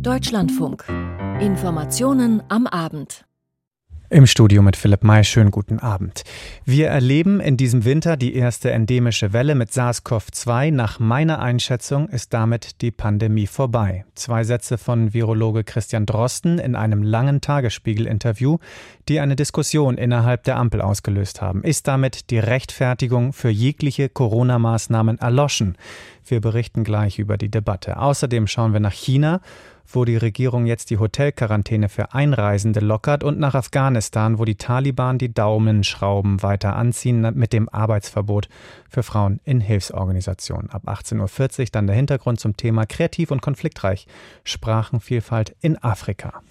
Deutschlandfunk. Informationen am Abend. Im Studio mit Philipp May, schönen guten Abend. Wir erleben in diesem Winter die erste endemische Welle mit SARS-CoV-2. Nach meiner Einschätzung ist damit die Pandemie vorbei. Zwei Sätze von Virologe Christian Drosten in einem langen Tagesspiegel-Interview, die eine Diskussion innerhalb der Ampel ausgelöst haben. Ist damit die Rechtfertigung für jegliche Corona-Maßnahmen erloschen? Wir berichten gleich über die Debatte. Außerdem schauen wir nach China, wo die Regierung jetzt die Hotelquarantäne für Einreisende lockert und nach Afghanistan, wo die Taliban die Daumenschrauben weiter anziehen mit dem Arbeitsverbot für Frauen in Hilfsorganisationen. Ab 18.40 Uhr dann der Hintergrund zum Thema kreativ und konfliktreich Sprachenvielfalt in Afrika.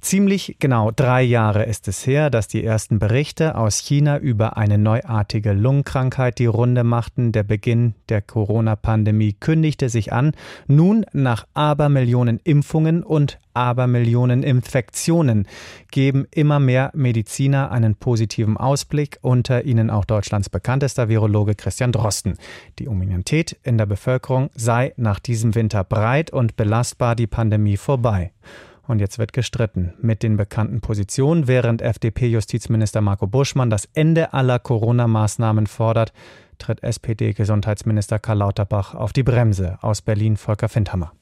Ziemlich genau drei Jahre ist es her, dass die ersten Berichte aus China über eine neuartige Lungenkrankheit die Runde machten. Der Beginn der Corona-Pandemie kündigte sich an. Nun, nach Abermillionen Impfungen und Abermillionen Infektionen, geben immer mehr Mediziner einen positiven Ausblick, unter ihnen auch Deutschlands bekanntester Virologe Christian Drosten. Die Immunität in der Bevölkerung sei nach diesem Winter breit und belastbar die Pandemie vorbei. Und jetzt wird gestritten mit den bekannten Positionen, während FDP-Justizminister Marco Buschmann das Ende aller Corona-Maßnahmen fordert, tritt SPD-Gesundheitsminister Karl Lauterbach auf die Bremse. Aus Berlin Volker Findhammer.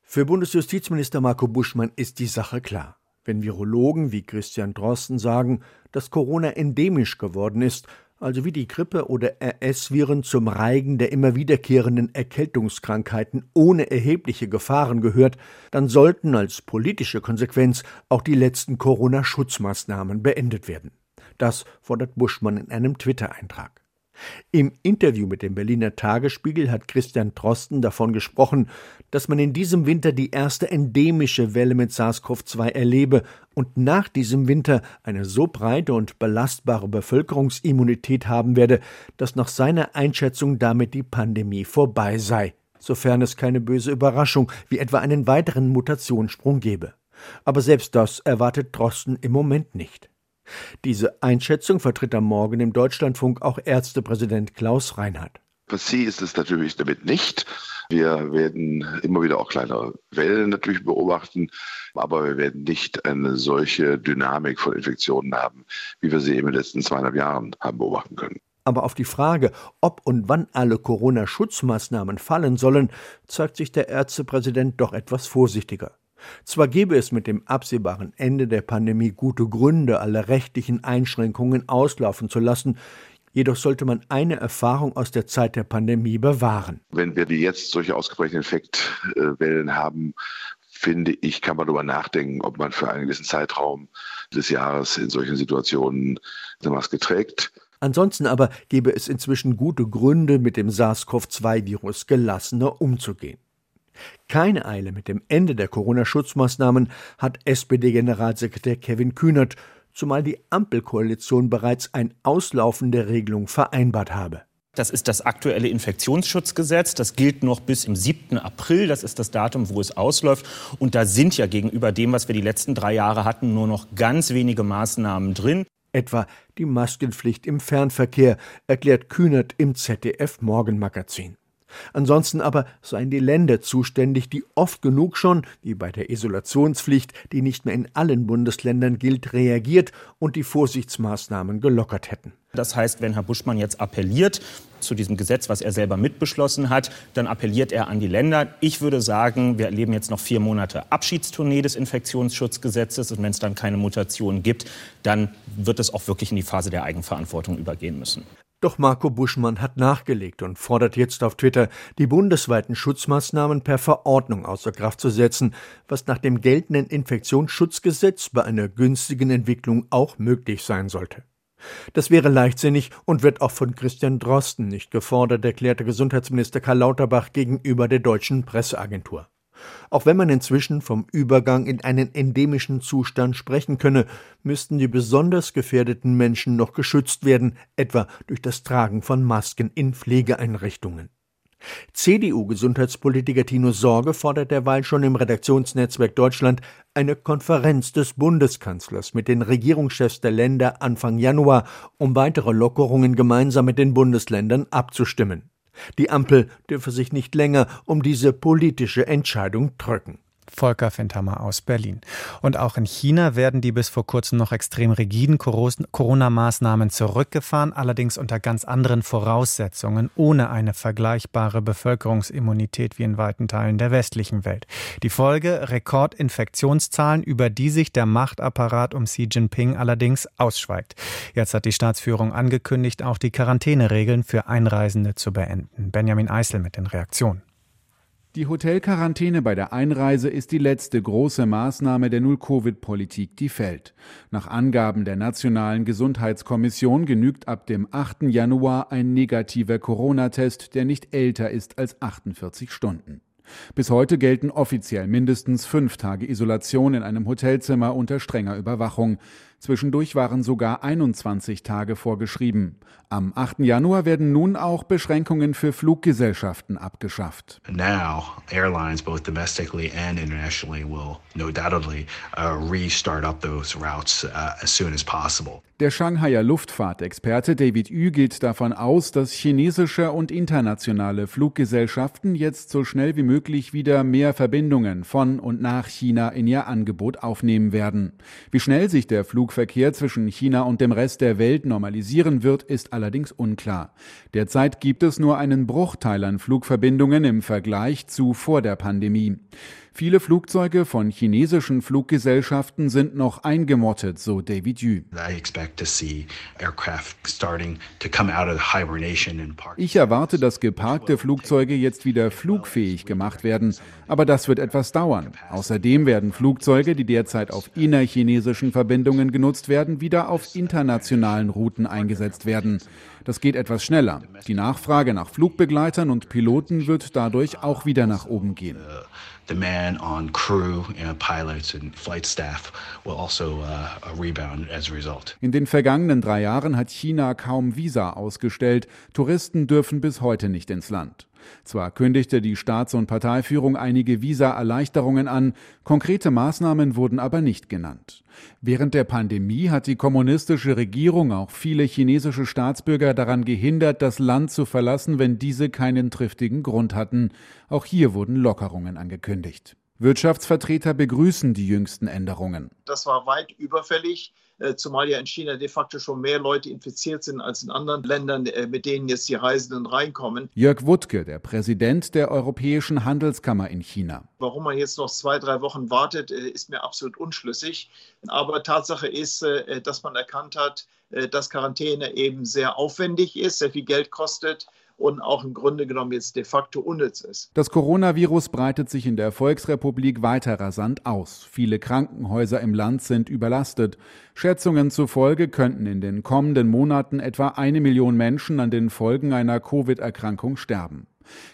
Für Bundesjustizminister Marco Buschmann ist die Sache klar. Wenn Virologen wie Christian Drosten sagen, dass Corona endemisch geworden ist, also wie die Grippe oder RS-Viren zum Reigen der immer wiederkehrenden Erkältungskrankheiten ohne erhebliche Gefahren gehört, dann sollten als politische Konsequenz auch die letzten Corona-Schutzmaßnahmen beendet werden. Das fordert Buschmann in einem Twitter-Eintrag. Im Interview mit dem Berliner Tagesspiegel hat Christian Drosten davon gesprochen, dass man in diesem Winter die erste endemische Welle mit SARS-CoV-2 erlebe und nach diesem Winter eine so breite und belastbare Bevölkerungsimmunität haben werde, dass nach seiner Einschätzung damit die Pandemie vorbei sei, sofern es keine böse Überraschung wie etwa einen weiteren Mutationssprung gebe. Aber selbst das erwartet Drosten im Moment nicht. Diese Einschätzung vertritt am Morgen im Deutschlandfunk auch Ärztepräsident Klaus Reinhardt. Passiv ist es natürlich damit nicht. Wir werden immer wieder auch kleine Wellen natürlich beobachten, aber wir werden nicht eine solche Dynamik von Infektionen haben, wie wir sie in den letzten zweieinhalb Jahren haben beobachten können. Aber auf die Frage, ob und wann alle Corona-Schutzmaßnahmen fallen sollen, zeigt sich der Ärztepräsident doch etwas vorsichtiger. Zwar gäbe es mit dem absehbaren Ende der Pandemie gute Gründe, alle rechtlichen Einschränkungen auslaufen zu lassen, Jedoch sollte man eine Erfahrung aus der Zeit der Pandemie bewahren. Wenn wir wie jetzt solche ausgeprägten Infektwellen haben, finde ich, kann man darüber nachdenken, ob man für einen gewissen Zeitraum des Jahres in solchen Situationen eine Maske trägt. Ansonsten aber gäbe es inzwischen gute Gründe, mit dem SARS-CoV-2-Virus gelassener umzugehen. Keine Eile mit dem Ende der Corona-Schutzmaßnahmen hat SPD-Generalsekretär Kevin Kühnert, zumal die Ampelkoalition bereits ein Auslaufen der Regelung vereinbart habe. Das ist das aktuelle Infektionsschutzgesetz. Das gilt noch bis im 7. April. Das ist das Datum, wo es ausläuft. Und da sind ja gegenüber dem, was wir die letzten drei Jahre hatten, nur noch ganz wenige Maßnahmen drin. Etwa die Maskenpflicht im Fernverkehr, erklärt Kühnert im ZDF Morgenmagazin. Ansonsten aber seien die Länder zuständig, die oft genug schon, wie bei der Isolationspflicht, die nicht mehr in allen Bundesländern gilt, reagiert und die Vorsichtsmaßnahmen gelockert hätten. Das heißt, wenn Herr Buschmann jetzt appelliert zu diesem Gesetz, was er selber mitbeschlossen hat, dann appelliert er an die Länder. Ich würde sagen, wir erleben jetzt noch vier Monate Abschiedstournee des Infektionsschutzgesetzes und wenn es dann keine Mutationen gibt, dann wird es auch wirklich in die Phase der Eigenverantwortung übergehen müssen. Doch Marco Buschmann hat nachgelegt und fordert jetzt auf Twitter, die bundesweiten Schutzmaßnahmen per Verordnung außer Kraft zu setzen, was nach dem geltenden Infektionsschutzgesetz bei einer günstigen Entwicklung auch möglich sein sollte. Das wäre leichtsinnig und wird auch von Christian Drosten nicht gefordert, erklärte Gesundheitsminister Karl Lauterbach gegenüber der deutschen Presseagentur. Auch wenn man inzwischen vom Übergang in einen endemischen Zustand sprechen könne, müssten die besonders gefährdeten Menschen noch geschützt werden, etwa durch das Tragen von Masken in Pflegeeinrichtungen. CDU-Gesundheitspolitiker Tino Sorge fordert derweil schon im Redaktionsnetzwerk Deutschland eine Konferenz des Bundeskanzlers mit den Regierungschefs der Länder Anfang Januar, um weitere Lockerungen gemeinsam mit den Bundesländern abzustimmen. Die Ampel dürfe sich nicht länger um diese politische Entscheidung drücken. Volker Findhammer aus Berlin. Und auch in China werden die bis vor kurzem noch extrem rigiden Corona-Maßnahmen zurückgefahren, allerdings unter ganz anderen Voraussetzungen, ohne eine vergleichbare Bevölkerungsimmunität wie in weiten Teilen der westlichen Welt. Die Folge Rekordinfektionszahlen, über die sich der Machtapparat um Xi Jinping allerdings ausschweigt. Jetzt hat die Staatsführung angekündigt, auch die Quarantäneregeln für Einreisende zu beenden. Benjamin Eisel mit den Reaktionen. Die Hotelquarantäne bei der Einreise ist die letzte große Maßnahme der Null-Covid-Politik, die fällt. Nach Angaben der Nationalen Gesundheitskommission genügt ab dem 8. Januar ein negativer Corona-Test, der nicht älter ist als 48 Stunden. Bis heute gelten offiziell mindestens fünf Tage Isolation in einem Hotelzimmer unter strenger Überwachung. Zwischendurch waren sogar 21 Tage vorgeschrieben. Am 8. Januar werden nun auch Beschränkungen für Fluggesellschaften abgeschafft. Now, airlines both domestically and internationally will no doubtedly uh, restart up those routes uh, as soon as possible. Der Shanghaier Luftfahrtexperte David Yu geht davon aus, dass chinesische und internationale Fluggesellschaften jetzt so schnell wie möglich wieder mehr Verbindungen von und nach China in ihr Angebot aufnehmen werden. Wie schnell sich der Flugverkehr zwischen China und dem Rest der Welt normalisieren wird, ist allerdings unklar. Derzeit gibt es nur einen Bruchteil an Flugverbindungen im Vergleich zu vor der Pandemie. Viele Flugzeuge von chinesischen Fluggesellschaften sind noch eingemottet, so David Yu. Ich erwarte, dass geparkte Flugzeuge jetzt wieder flugfähig gemacht werden, aber das wird etwas dauern. Außerdem werden Flugzeuge, die derzeit auf innerchinesischen Verbindungen genutzt werden, wieder auf internationalen Routen eingesetzt werden. Das geht etwas schneller. Die Nachfrage nach Flugbegleitern und Piloten wird dadurch auch wieder nach oben gehen. Also uh. In den vergangenen drei Jahren hat China kaum Visa ausgestellt. Touristen dürfen bis heute nicht ins Land. Zwar kündigte die Staats- und Parteiführung einige Visa-Erleichterungen an, konkrete Maßnahmen wurden aber nicht genannt. Während der Pandemie hat die kommunistische Regierung auch viele chinesische Staatsbürger daran gehindert, das Land zu verlassen, wenn diese keinen triftigen Grund hatten. Auch hier wurden Lockerungen angekündigt. Wirtschaftsvertreter begrüßen die jüngsten Änderungen. Das war weit überfällig. Äh, zumal ja in China de facto schon mehr Leute infiziert sind als in anderen Ländern, äh, mit denen jetzt die Reisenden reinkommen. Jörg Wuttke, der Präsident der Europäischen Handelskammer in China. Warum man jetzt noch zwei, drei Wochen wartet, äh, ist mir absolut unschlüssig. Aber Tatsache ist, dass man erkannt hat, dass Quarantäne eben sehr aufwendig ist, sehr viel Geld kostet und auch im Grunde genommen jetzt de facto unnütz ist. Das Coronavirus breitet sich in der Volksrepublik weiter rasant aus. Viele Krankenhäuser im Land sind überlastet. Schätzungen zufolge könnten in den kommenden Monaten etwa eine Million Menschen an den Folgen einer Covid-Erkrankung sterben.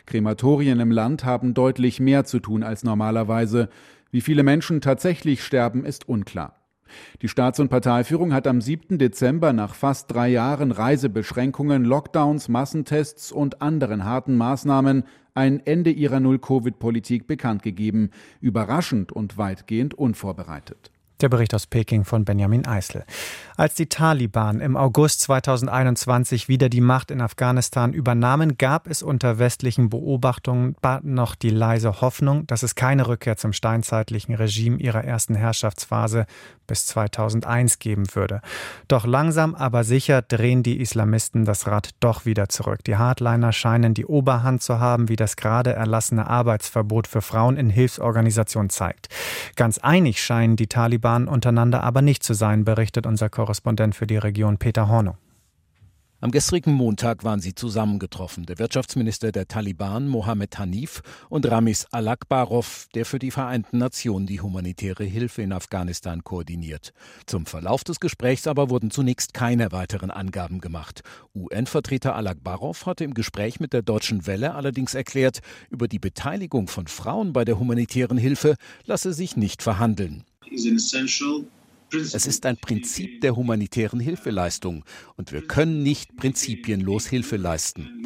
Krematorien im Land haben deutlich mehr zu tun als normalerweise. Wie viele Menschen tatsächlich sterben, ist unklar. Die Staats- und Parteiführung hat am 7. Dezember nach fast drei Jahren Reisebeschränkungen, Lockdowns, Massentests und anderen harten Maßnahmen ein Ende ihrer Null-Covid-Politik bekannt gegeben, überraschend und weitgehend unvorbereitet. Der Bericht aus Peking von Benjamin Eisel. Als die Taliban im August 2021 wieder die Macht in Afghanistan übernahmen, gab es unter westlichen Beobachtungen noch die leise Hoffnung, dass es keine Rückkehr zum steinzeitlichen Regime ihrer ersten Herrschaftsphase bis 2001 geben würde. Doch langsam aber sicher drehen die Islamisten das Rad doch wieder zurück. Die Hardliner scheinen die Oberhand zu haben, wie das gerade erlassene Arbeitsverbot für Frauen in Hilfsorganisationen zeigt. Ganz einig scheinen die Taliban Taliban untereinander aber nicht zu sein, berichtet unser Korrespondent für die Region Peter Hornung. Am gestrigen Montag waren sie zusammengetroffen, der Wirtschaftsminister der Taliban Mohammed Hanif und Ramis Alakbarov, der für die Vereinten Nationen die humanitäre Hilfe in Afghanistan koordiniert. Zum Verlauf des Gesprächs aber wurden zunächst keine weiteren Angaben gemacht. UN-Vertreter Alakbarov hatte im Gespräch mit der Deutschen Welle allerdings erklärt, über die Beteiligung von Frauen bei der humanitären Hilfe lasse sich nicht verhandeln. Es ist ein Prinzip der humanitären Hilfeleistung und wir können nicht prinzipienlos Hilfe leisten.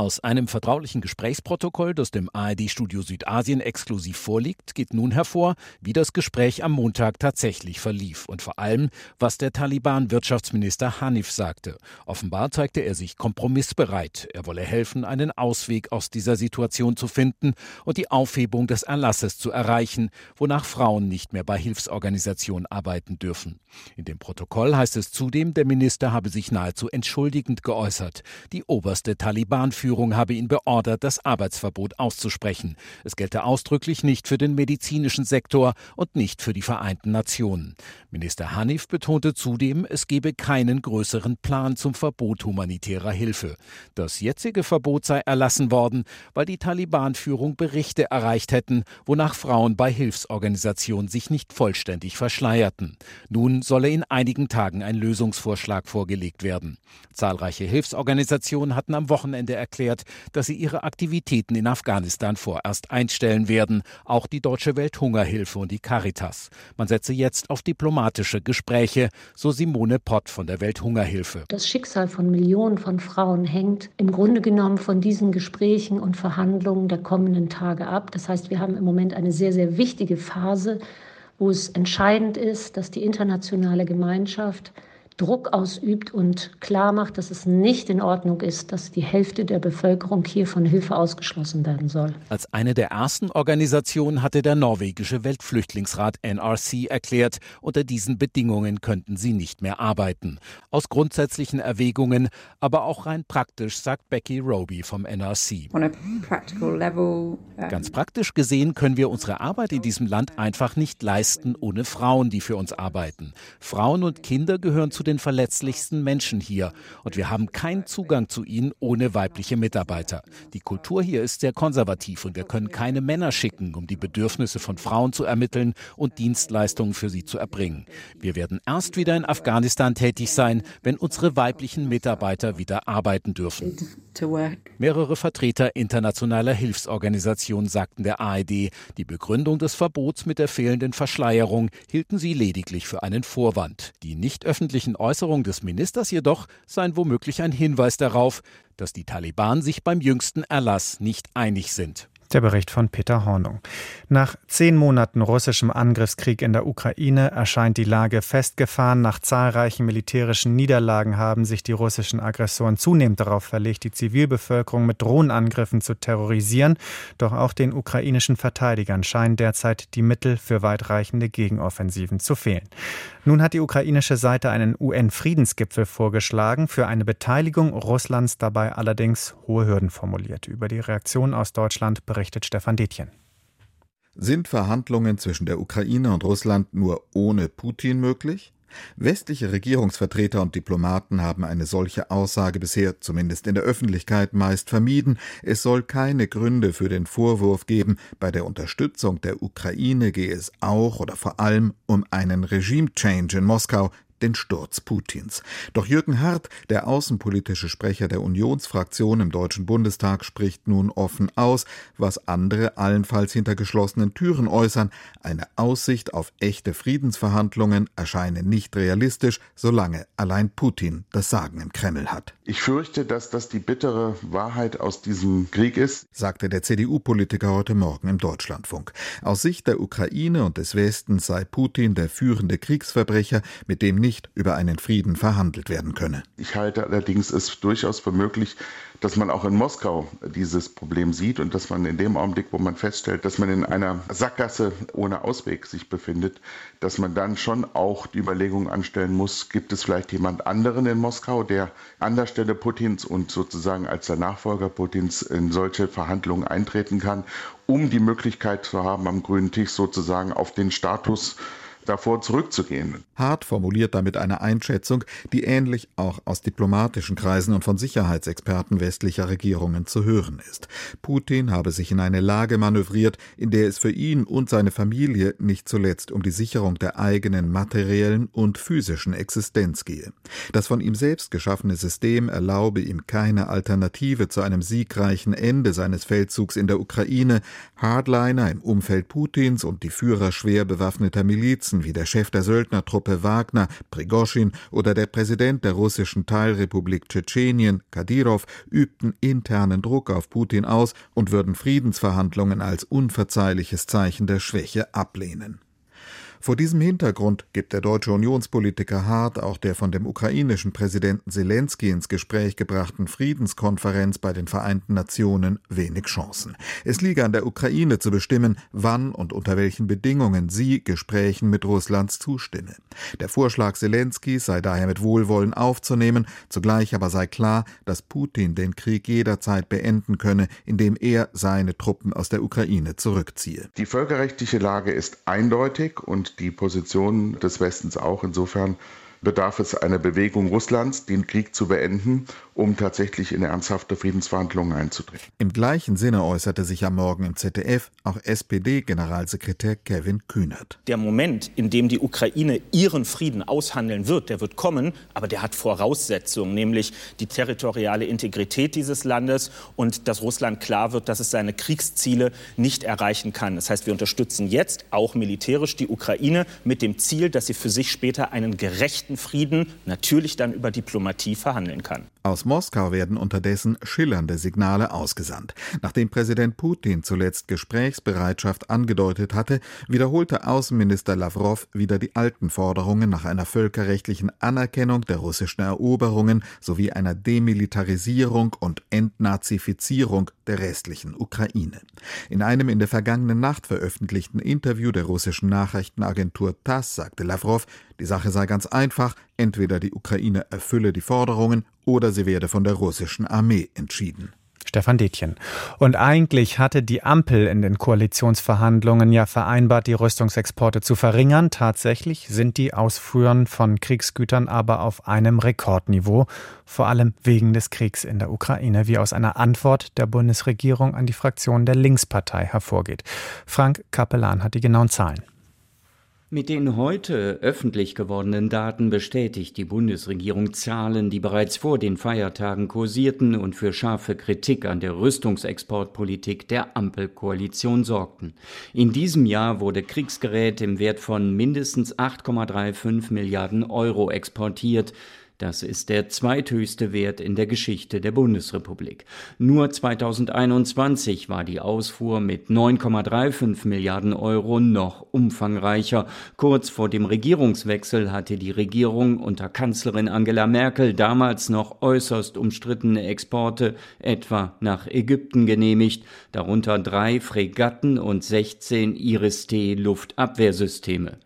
Aus einem vertraulichen Gesprächsprotokoll, das dem ARD-Studio Südasien exklusiv vorliegt, geht nun hervor, wie das Gespräch am Montag tatsächlich verlief und vor allem, was der Taliban-Wirtschaftsminister Hanif sagte. Offenbar zeigte er sich kompromissbereit. Er wolle helfen, einen Ausweg aus dieser Situation zu finden und die Aufhebung des Erlasses zu erreichen, wonach Frauen nicht mehr bei Hilfsorganisationen arbeiten dürfen. In dem Protokoll heißt es zudem, der Minister habe sich nahezu entschuldigend geäußert. Die oberste Taliban-Führung habe ihn beordert, das Arbeitsverbot auszusprechen. Es gelte ausdrücklich nicht für den medizinischen Sektor und nicht für die Vereinten Nationen. Minister Hanif betonte zudem, es gebe keinen größeren Plan zum Verbot humanitärer Hilfe. Das jetzige Verbot sei erlassen worden, weil die Taliban-Führung Berichte erreicht hätten, wonach Frauen bei Hilfsorganisationen sich nicht vollständig verschleierten. Nun solle in einigen Tagen ein Lösungsvorschlag vorgelegt werden. Zahlreiche Hilfsorganisationen hatten am Wochenende erklärt, dass sie ihre Aktivitäten in Afghanistan vorerst einstellen werden, auch die Deutsche Welthungerhilfe und die Caritas. Man setze jetzt auf diplomatische Gespräche, so Simone Pott von der Welthungerhilfe. Das Schicksal von Millionen von Frauen hängt im Grunde genommen von diesen Gesprächen und Verhandlungen der kommenden Tage ab. Das heißt, wir haben im Moment eine sehr, sehr wichtige Phase, wo es entscheidend ist, dass die internationale Gemeinschaft Druck ausübt und klar macht, dass es nicht in Ordnung ist, dass die Hälfte der Bevölkerung hier von Hilfe ausgeschlossen werden soll. Als eine der ersten Organisationen hatte der norwegische Weltflüchtlingsrat NRC erklärt, unter diesen Bedingungen könnten sie nicht mehr arbeiten. Aus grundsätzlichen Erwägungen, aber auch rein praktisch, sagt Becky Roby vom NRC. Ganz praktisch gesehen können wir unsere Arbeit in diesem Land einfach nicht leisten ohne Frauen, die für uns arbeiten. Frauen und Kinder gehören zu den den verletzlichsten Menschen hier und wir haben keinen Zugang zu ihnen ohne weibliche Mitarbeiter. Die Kultur hier ist sehr konservativ und wir können keine Männer schicken, um die Bedürfnisse von Frauen zu ermitteln und Dienstleistungen für sie zu erbringen. Wir werden erst wieder in Afghanistan tätig sein, wenn unsere weiblichen Mitarbeiter wieder arbeiten dürfen. Mehrere Vertreter internationaler Hilfsorganisationen sagten der ARD, die Begründung des Verbots mit der fehlenden Verschleierung hielten sie lediglich für einen Vorwand. Die nicht öffentlichen Äußerungen des Ministers jedoch seien womöglich ein Hinweis darauf, dass die Taliban sich beim jüngsten Erlass nicht einig sind. Der Bericht von Peter Hornung. Nach zehn Monaten russischem Angriffskrieg in der Ukraine erscheint die Lage festgefahren. Nach zahlreichen militärischen Niederlagen haben sich die russischen Aggressoren zunehmend darauf verlegt, die Zivilbevölkerung mit Drohnenangriffen zu terrorisieren. Doch auch den ukrainischen Verteidigern scheinen derzeit die Mittel für weitreichende Gegenoffensiven zu fehlen. Nun hat die ukrainische Seite einen UN-Friedensgipfel vorgeschlagen, für eine Beteiligung Russlands dabei allerdings hohe Hürden formuliert. Über die Reaktion aus Deutschland berichtet Stefan Detjen. Sind Verhandlungen zwischen der Ukraine und Russland nur ohne Putin möglich? Westliche Regierungsvertreter und Diplomaten haben eine solche Aussage bisher, zumindest in der Öffentlichkeit, meist vermieden. Es soll keine Gründe für den Vorwurf geben, bei der Unterstützung der Ukraine gehe es auch oder vor allem um einen Regime-Change in Moskau, den Sturz Putins. Doch Jürgen Hart, der außenpolitische Sprecher der Unionsfraktion im Deutschen Bundestag, spricht nun offen aus, was andere allenfalls hinter geschlossenen Türen äußern. Eine Aussicht auf echte Friedensverhandlungen erscheine nicht realistisch, solange allein Putin das Sagen im Kreml hat. Ich fürchte, dass das die bittere Wahrheit aus diesem Krieg ist, sagte der CDU-Politiker heute Morgen im Deutschlandfunk. Aus Sicht der Ukraine und des Westens sei Putin der führende Kriegsverbrecher, mit dem nicht nicht über einen Frieden verhandelt werden könne. Ich halte allerdings es durchaus für möglich, dass man auch in Moskau dieses Problem sieht und dass man in dem Augenblick, wo man feststellt, dass man in einer Sackgasse ohne Ausweg sich befindet, dass man dann schon auch die Überlegung anstellen muss, gibt es vielleicht jemand anderen in Moskau, der an der Stelle Putins und sozusagen als der Nachfolger Putins in solche Verhandlungen eintreten kann, um die Möglichkeit zu haben, am grünen Tisch sozusagen auf den Status davor zurückzugehen. Hart formuliert damit eine Einschätzung, die ähnlich auch aus diplomatischen Kreisen und von Sicherheitsexperten westlicher Regierungen zu hören ist. Putin habe sich in eine Lage manövriert, in der es für ihn und seine Familie nicht zuletzt um die Sicherung der eigenen materiellen und physischen Existenz gehe. Das von ihm selbst geschaffene System erlaube ihm keine Alternative zu einem siegreichen Ende seines Feldzugs in der Ukraine. Hardliner im Umfeld Putins und die Führer schwer bewaffneter Milizen Spitzen wie der Chef der Söldnertruppe Wagner, Prigoschin oder der Präsident der russischen Teilrepublik Tschetschenien, Kadyrov, übten internen Druck auf Putin aus und würden Friedensverhandlungen als unverzeihliches Zeichen der Schwäche ablehnen. Vor diesem Hintergrund gibt der deutsche Unionspolitiker Hart auch der von dem ukrainischen Präsidenten Zelensky ins Gespräch gebrachten Friedenskonferenz bei den Vereinten Nationen wenig Chancen. Es liege an der Ukraine zu bestimmen, wann und unter welchen Bedingungen sie Gesprächen mit Russlands zustimme. Der Vorschlag Zelenskys sei daher mit Wohlwollen aufzunehmen, zugleich aber sei klar, dass Putin den Krieg jederzeit beenden könne, indem er seine Truppen aus der Ukraine zurückziehe. Die völkerrechtliche Lage ist eindeutig die Position des Westens auch. Insofern bedarf es einer Bewegung Russlands, den Krieg zu beenden, um tatsächlich in ernsthafte Friedensverhandlungen einzutreten. Im gleichen Sinne äußerte sich am Morgen im ZDF auch SPD-Generalsekretär Kevin Kühnert. Der Moment, in dem die Ukraine ihren Frieden aushandeln wird, der wird kommen, aber der hat Voraussetzungen, nämlich die territoriale Integrität dieses Landes und dass Russland klar wird, dass es seine Kriegsziele nicht erreichen kann. Das heißt, wir unterstützen jetzt auch militärisch die Ukraine mit dem Ziel, dass sie für sich später einen gerechten echten Frieden natürlich dann über Diplomatie verhandeln kann. Aus Moskau werden unterdessen schillernde Signale ausgesandt. Nachdem Präsident Putin zuletzt Gesprächsbereitschaft angedeutet hatte, wiederholte Außenminister Lavrov wieder die alten Forderungen nach einer völkerrechtlichen Anerkennung der russischen Eroberungen sowie einer Demilitarisierung und Entnazifizierung der restlichen Ukraine. In einem in der vergangenen Nacht veröffentlichten Interview der russischen Nachrichtenagentur TASS sagte Lavrov, die Sache sei ganz einfach, entweder die Ukraine erfülle die Forderungen oder sie werde von der russischen Armee entschieden. Stefan Detjen. Und eigentlich hatte die Ampel in den Koalitionsverhandlungen ja vereinbart, die Rüstungsexporte zu verringern. Tatsächlich sind die Ausfuhren von Kriegsgütern aber auf einem Rekordniveau, vor allem wegen des Kriegs in der Ukraine, wie aus einer Antwort der Bundesregierung an die Fraktion der Linkspartei hervorgeht. Frank Kapellan hat die genauen Zahlen. Mit den heute öffentlich gewordenen Daten bestätigt die Bundesregierung Zahlen, die bereits vor den Feiertagen kursierten und für scharfe Kritik an der Rüstungsexportpolitik der Ampelkoalition sorgten. In diesem Jahr wurde Kriegsgerät im Wert von mindestens 8,35 Milliarden Euro exportiert. Das ist der zweithöchste Wert in der Geschichte der Bundesrepublik. Nur 2021 war die Ausfuhr mit 9,35 Milliarden Euro noch umfangreicher. Kurz vor dem Regierungswechsel hatte die Regierung unter Kanzlerin Angela Merkel damals noch äußerst umstrittene Exporte etwa nach Ägypten genehmigt, darunter drei Fregatten und 16 Iris-T Luftabwehrsysteme.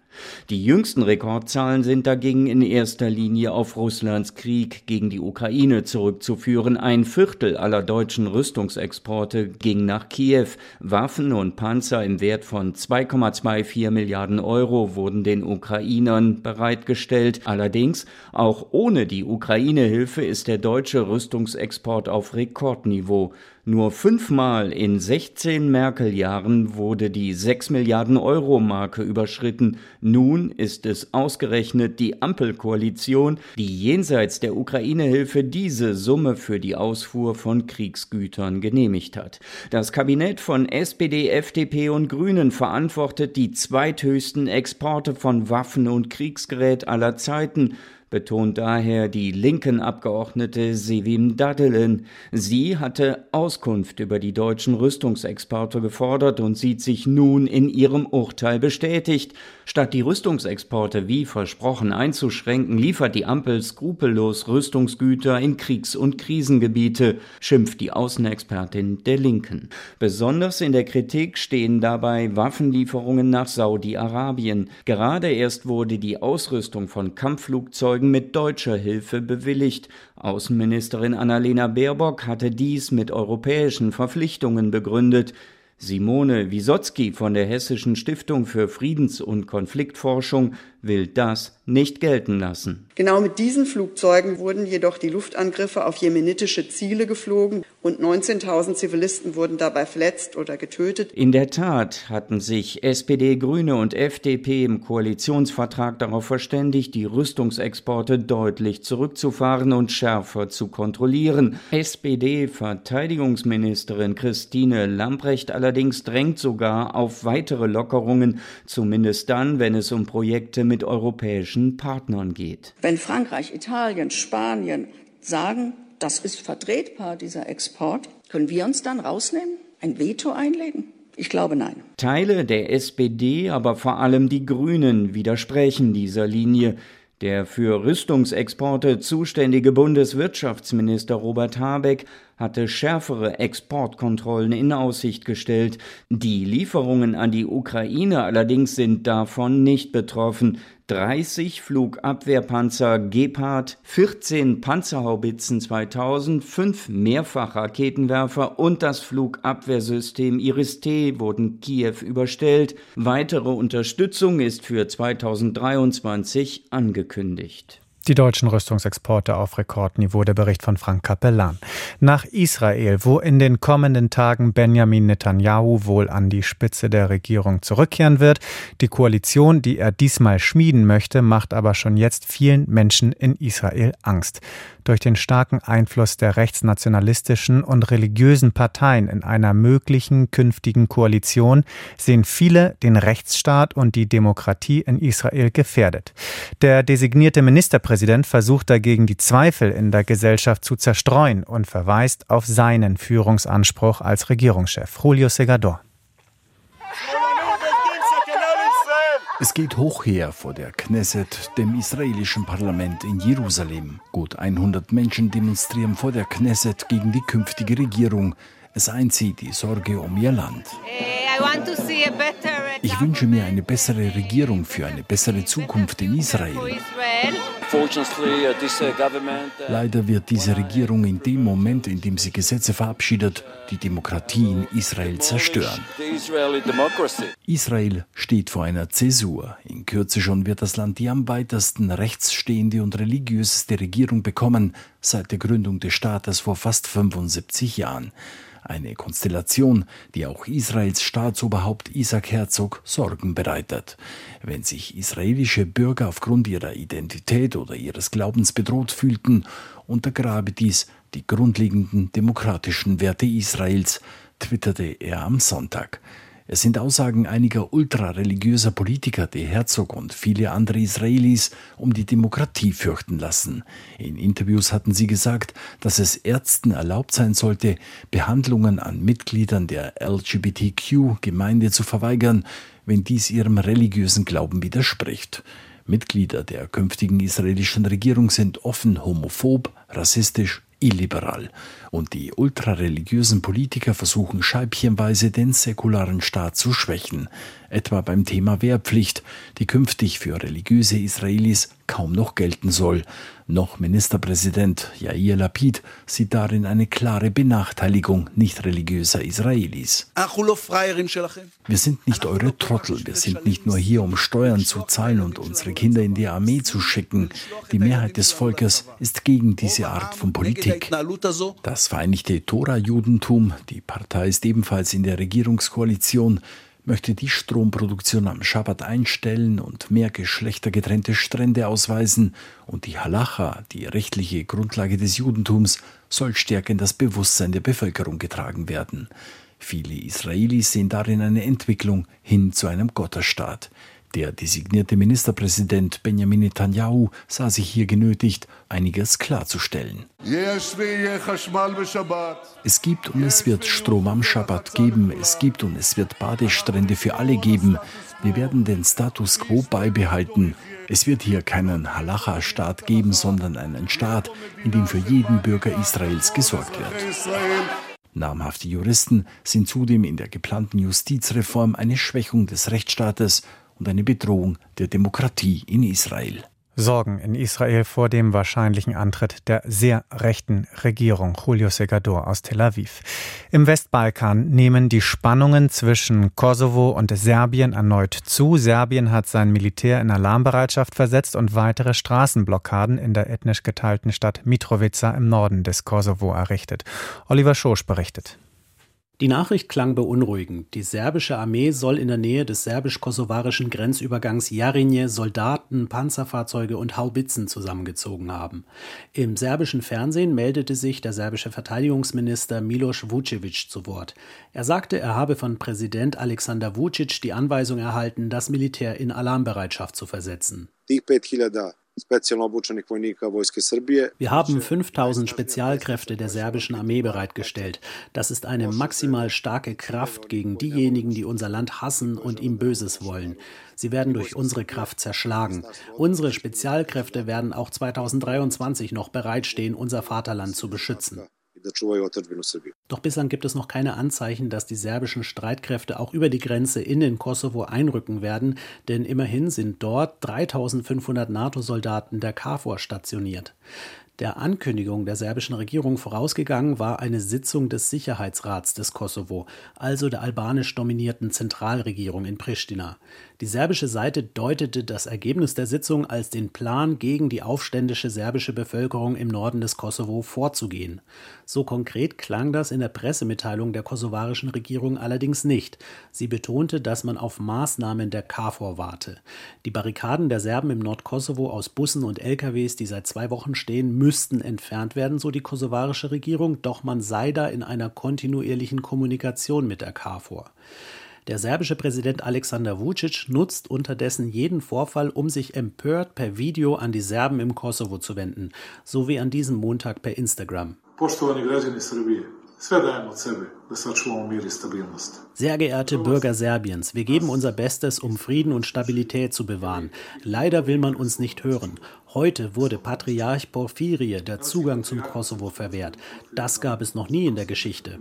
Die jüngsten Rekordzahlen sind dagegen in erster Linie auf Russlands Krieg gegen die Ukraine zurückzuführen. Ein Viertel aller deutschen Rüstungsexporte ging nach Kiew. Waffen und Panzer im Wert von 2,24 Milliarden Euro wurden den Ukrainern bereitgestellt. Allerdings, auch ohne die Ukraine-Hilfe ist der deutsche Rüstungsexport auf Rekordniveau. Nur fünfmal in 16 Merkel-Jahren wurde die 6 Milliarden Euro Marke überschritten. Nun ist es ausgerechnet die Ampelkoalition, die jenseits der Ukraine-Hilfe diese Summe für die Ausfuhr von Kriegsgütern genehmigt hat. Das Kabinett von SPD, FDP und Grünen verantwortet die zweithöchsten Exporte von Waffen und Kriegsgerät aller Zeiten betont daher die linken Abgeordnete Sevim Dadelen. Sie hatte Auskunft über die deutschen Rüstungsexporte gefordert und sieht sich nun in ihrem Urteil bestätigt. Statt die Rüstungsexporte wie versprochen einzuschränken, liefert die Ampel skrupellos Rüstungsgüter in Kriegs- und Krisengebiete, schimpft die Außenexpertin der Linken. Besonders in der Kritik stehen dabei Waffenlieferungen nach Saudi-Arabien. Gerade erst wurde die Ausrüstung von Kampfflugzeugen Flugzeugen mit deutscher Hilfe bewilligt. Außenministerin Annalena Baerbock hatte dies mit europäischen Verpflichtungen begründet. Simone Wisotzki von der Hessischen Stiftung für Friedens- und Konfliktforschung will das nicht gelten lassen. Genau mit diesen Flugzeugen wurden jedoch die Luftangriffe auf jemenitische Ziele geflogen und 19.000 Zivilisten wurden dabei verletzt oder getötet. In der Tat hatten sich SPD, Grüne und FDP im Koalitionsvertrag darauf verständigt, die Rüstungsexporte deutlich zurückzufahren und schärfer zu kontrollieren. SPD-Verteidigungsministerin Christine Lamprecht allerdings drängt sogar auf weitere Lockerungen, zumindest dann, wenn es um Projekte mit europäischen Partnern geht. Wenn Frankreich, Italien, Spanien sagen, das ist vertretbar, dieser Export, können wir uns dann rausnehmen, ein Veto einlegen? Ich glaube nein. Teile der SPD, aber vor allem die Grünen widersprechen dieser Linie. Der für Rüstungsexporte zuständige Bundeswirtschaftsminister Robert Habeck hatte schärfere Exportkontrollen in Aussicht gestellt. Die Lieferungen an die Ukraine allerdings sind davon nicht betroffen. 30 Flugabwehrpanzer Gepard, 14 Panzerhaubitzen 2000, 5 Mehrfachraketenwerfer und das Flugabwehrsystem Iris-T wurden Kiew überstellt. Weitere Unterstützung ist für 2023 angekündigt. Die deutschen Rüstungsexporte auf Rekordniveau, der Bericht von Frank Capellan. Nach Israel, wo in den kommenden Tagen Benjamin Netanyahu wohl an die Spitze der Regierung zurückkehren wird. Die Koalition, die er diesmal schmieden möchte, macht aber schon jetzt vielen Menschen in Israel Angst durch den starken Einfluss der rechtsnationalistischen und religiösen Parteien in einer möglichen künftigen Koalition sehen viele den Rechtsstaat und die Demokratie in Israel gefährdet. Der designierte Ministerpräsident versucht dagegen die Zweifel in der Gesellschaft zu zerstreuen und verweist auf seinen Führungsanspruch als Regierungschef. Julio Segador. Es geht hoch her vor der Knesset, dem israelischen Parlament in Jerusalem. Gut 100 Menschen demonstrieren vor der Knesset gegen die künftige Regierung. Es einzieht die Sorge um ihr Land. Ich wünsche mir eine bessere Regierung für eine bessere Zukunft in Israel. Uh, uh, Leider wird diese Regierung in dem Moment, in dem sie Gesetze verabschiedet, die Demokratie in Israel zerstören. Israel steht vor einer Zäsur. In Kürze schon wird das Land die am weitesten rechtsstehende und religiöseste Regierung bekommen seit der Gründung des Staates vor fast 75 Jahren. Eine Konstellation, die auch Israels Staatsoberhaupt Isaac Herzog Sorgen bereitet. Wenn sich israelische Bürger aufgrund ihrer Identität oder ihres Glaubens bedroht fühlten, untergrabe dies die grundlegenden demokratischen Werte Israels, twitterte er am Sonntag. Es sind Aussagen einiger ultrareligiöser Politiker, die Herzog und viele andere Israelis um die Demokratie fürchten lassen. In Interviews hatten sie gesagt, dass es Ärzten erlaubt sein sollte, Behandlungen an Mitgliedern der LGBTQ-Gemeinde zu verweigern, wenn dies ihrem religiösen Glauben widerspricht. Mitglieder der künftigen israelischen Regierung sind offen homophob, rassistisch, illiberal. Und die ultrareligiösen Politiker versuchen scheibchenweise den säkularen Staat zu schwächen, etwa beim Thema Wehrpflicht, die künftig für religiöse Israelis kaum noch gelten soll. Noch Ministerpräsident Yair Lapid sieht darin eine klare Benachteiligung nicht religiöser Israelis. Wir sind nicht eure Trottel, wir sind nicht nur hier, um Steuern zu zahlen und unsere Kinder in die Armee zu schicken. Die Mehrheit des Volkes ist gegen diese Art von Politik. Das Vereinigte Tora-Judentum, die Partei ist ebenfalls in der Regierungskoalition, möchte die Stromproduktion am Schabbat einstellen und mehr geschlechtergetrennte Strände ausweisen und die Halacha, die rechtliche Grundlage des Judentums, soll stärker in das Bewusstsein der Bevölkerung getragen werden. Viele Israelis sehen darin eine Entwicklung hin zu einem Gottesstaat. Der designierte Ministerpräsident Benjamin Netanyahu sah sich hier genötigt, einiges klarzustellen. Es gibt und es wird Strom am Schabbat geben, es gibt und es wird Badestrände für alle geben. Wir werden den Status quo beibehalten. Es wird hier keinen Halacha-Staat geben, sondern einen Staat, in dem für jeden Bürger Israels gesorgt wird. Namhafte Juristen sind zudem in der geplanten Justizreform eine Schwächung des Rechtsstaates und eine Bedrohung der Demokratie in Israel. Sorgen in Israel vor dem wahrscheinlichen Antritt der sehr rechten Regierung. Julio Segador aus Tel Aviv. Im Westbalkan nehmen die Spannungen zwischen Kosovo und Serbien erneut zu. Serbien hat sein Militär in Alarmbereitschaft versetzt und weitere Straßenblockaden in der ethnisch geteilten Stadt Mitrovica im Norden des Kosovo errichtet. Oliver Schosch berichtet. Die Nachricht klang beunruhigend. Die serbische Armee soll in der Nähe des serbisch-kosovarischen Grenzübergangs Jarinje Soldaten, Panzerfahrzeuge und Haubitzen zusammengezogen haben. Im serbischen Fernsehen meldete sich der serbische Verteidigungsminister Milos Vucevic zu Wort. Er sagte, er habe von Präsident Alexander Vucic die Anweisung erhalten, das Militär in Alarmbereitschaft zu versetzen. Wir haben 5000 Spezialkräfte der serbischen Armee bereitgestellt. Das ist eine maximal starke Kraft gegen diejenigen, die unser Land hassen und ihm Böses wollen. Sie werden durch unsere Kraft zerschlagen. Unsere Spezialkräfte werden auch 2023 noch bereitstehen, unser Vaterland zu beschützen. Doch bislang gibt es noch keine Anzeichen, dass die serbischen Streitkräfte auch über die Grenze in den Kosovo einrücken werden, denn immerhin sind dort 3500 NATO-Soldaten der KFOR stationiert. Der Ankündigung der serbischen Regierung vorausgegangen war eine Sitzung des Sicherheitsrats des Kosovo, also der albanisch dominierten Zentralregierung in Pristina. Die serbische Seite deutete das Ergebnis der Sitzung als den Plan, gegen die aufständische serbische Bevölkerung im Norden des Kosovo vorzugehen. So konkret klang das in der Pressemitteilung der kosovarischen Regierung allerdings nicht. Sie betonte, dass man auf Maßnahmen der KFOR warte. Die Barrikaden der Serben im Nordkosovo aus Bussen und LKWs, die seit zwei Wochen stehen, müssten entfernt werden, so die kosovarische Regierung, doch man sei da in einer kontinuierlichen Kommunikation mit der KFOR. Der serbische Präsident Alexander Vucic nutzt unterdessen jeden Vorfall, um sich empört per Video an die Serben im Kosovo zu wenden, so wie an diesem Montag per Instagram. Sehr geehrte Bürger Serbiens, wir geben unser Bestes, um Frieden und Stabilität zu bewahren. Leider will man uns nicht hören. Heute wurde Patriarch Porphyrie der Zugang zum Kosovo verwehrt. Das gab es noch nie in der Geschichte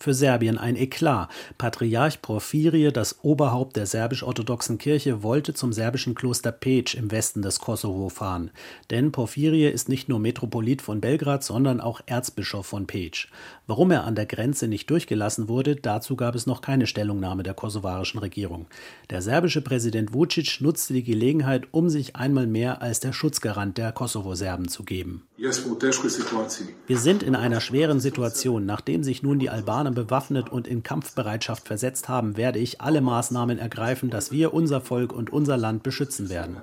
für Serbien ein Eklat. Patriarch Porphyrie, das Oberhaupt der serbisch-orthodoxen Kirche, wollte zum serbischen Kloster Peć im Westen des Kosovo fahren. Denn Porphyrie ist nicht nur Metropolit von Belgrad, sondern auch Erzbischof von Peć. Warum er an der Grenze nicht durchgelassen wurde, dazu gab es noch keine Stellungnahme der kosovarischen Regierung. Der serbische Präsident Vucic nutzte die Gelegenheit, um sich einmal mehr als der Schutzgarant der Kosovo-Serben zu geben. Wir sind in einer schweren Situation. Nachdem sich nun die Albaner bewaffnet und in Kampfbereitschaft versetzt haben, werde ich alle Maßnahmen ergreifen, dass wir unser Volk und unser Land beschützen werden.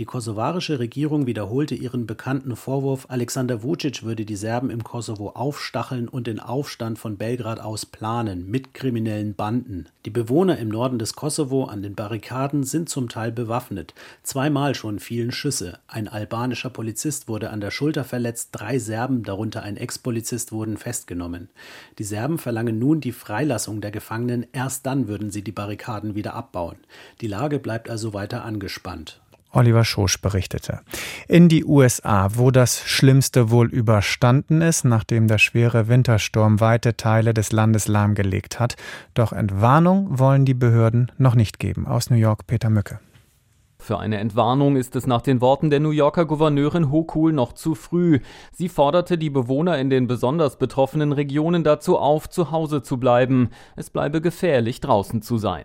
Die kosovarische Regierung wiederholte ihren bekannten Vorwurf, Alexander Vucic würde die Serben im Kosovo aufstacheln und den Aufstand von Belgrad aus planen, mit kriminellen Banden. Die Bewohner im Norden des Kosovo an den Barrikaden sind zum Teil bewaffnet. Zweimal schon fielen Schüsse. Ein albanischer Polizist wurde an der Schulter verletzt, drei Serben, darunter ein Ex-Polizist, wurden festgenommen. Die Serben verlangen nun die Freilassung der Gefangenen, erst dann würden sie die Barrikaden wieder abbauen. Die Lage bleibt also weiter angespannt. Oliver Schosch berichtete. In die USA, wo das Schlimmste wohl überstanden ist, nachdem der schwere Wintersturm weite Teile des Landes lahmgelegt hat. Doch Entwarnung wollen die Behörden noch nicht geben. Aus New York Peter Mücke. Für eine Entwarnung ist es nach den Worten der New Yorker Gouverneurin Hochul noch zu früh. Sie forderte die Bewohner in den besonders betroffenen Regionen dazu auf, zu Hause zu bleiben. Es bleibe gefährlich, draußen zu sein.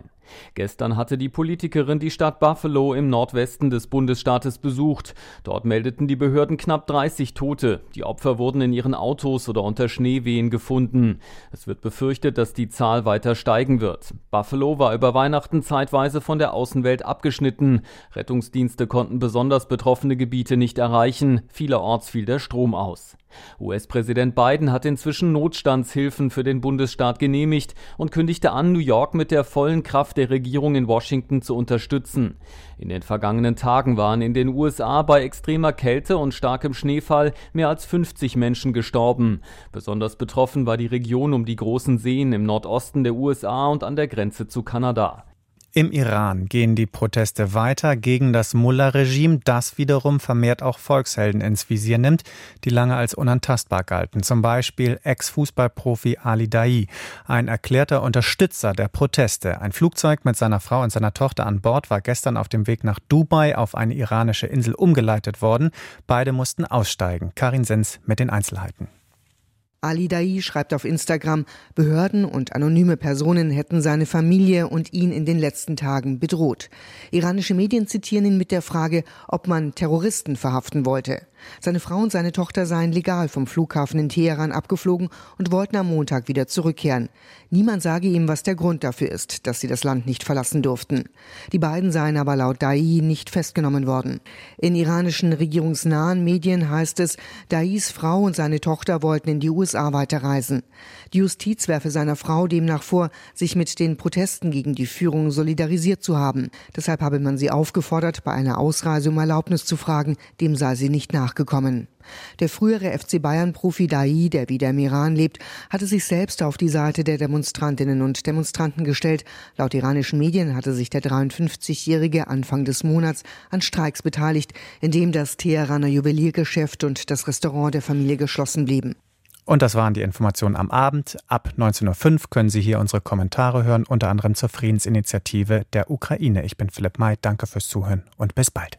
Gestern hatte die Politikerin die Stadt Buffalo im Nordwesten des Bundesstaates besucht. Dort meldeten die Behörden knapp 30 Tote. Die Opfer wurden in ihren Autos oder unter Schneewehen gefunden. Es wird befürchtet, dass die Zahl weiter steigen wird. Buffalo war über Weihnachten zeitweise von der Außenwelt abgeschnitten. Rettungsdienste konnten besonders betroffene Gebiete nicht erreichen. Vielerorts fiel der Strom aus. US-Präsident Biden hat inzwischen Notstandshilfen für den Bundesstaat genehmigt und kündigte an, New York mit der vollen Kraft der Regierung in Washington zu unterstützen. In den vergangenen Tagen waren in den USA bei extremer Kälte und starkem Schneefall mehr als 50 Menschen gestorben. Besonders betroffen war die Region um die großen Seen im Nordosten der USA und an der Grenze zu Kanada. Im Iran gehen die Proteste weiter gegen das Mullah-Regime, das wiederum vermehrt auch Volkshelden ins Visier nimmt, die lange als unantastbar galten. Zum Beispiel Ex-Fußballprofi Ali Dai, ein erklärter Unterstützer der Proteste. Ein Flugzeug mit seiner Frau und seiner Tochter an Bord war gestern auf dem Weg nach Dubai auf eine iranische Insel umgeleitet worden. Beide mussten aussteigen. Karin Sens mit den Einzelheiten. Ali Dai schreibt auf Instagram, Behörden und anonyme Personen hätten seine Familie und ihn in den letzten Tagen bedroht. Iranische Medien zitieren ihn mit der Frage, ob man Terroristen verhaften wollte. Seine Frau und seine Tochter seien legal vom Flughafen in Teheran abgeflogen und wollten am Montag wieder zurückkehren. Niemand sage ihm, was der Grund dafür ist, dass sie das Land nicht verlassen durften. Die beiden seien aber laut Dai nicht festgenommen worden. In iranischen regierungsnahen Medien heißt es, Dais Frau und seine Tochter wollten in die USA weiterreisen. Die Justiz werfe seiner Frau demnach vor, sich mit den Protesten gegen die Führung solidarisiert zu haben. Deshalb habe man sie aufgefordert, bei einer Ausreise um Erlaubnis zu fragen, dem sei sie nicht nachgekommen. Der frühere FC Bayern-Profi Dai, der wieder im Iran lebt, hatte sich selbst auf die Seite der Demonstrantinnen und Demonstranten gestellt. Laut iranischen Medien hatte sich der 53-Jährige Anfang des Monats an Streiks beteiligt, in dem das Teheraner Juweliergeschäft und das Restaurant der Familie geschlossen blieben. Und das waren die Informationen am Abend. Ab 19.05 Uhr können Sie hier unsere Kommentare hören, unter anderem zur Friedensinitiative der Ukraine. Ich bin Philipp May, danke fürs Zuhören und bis bald.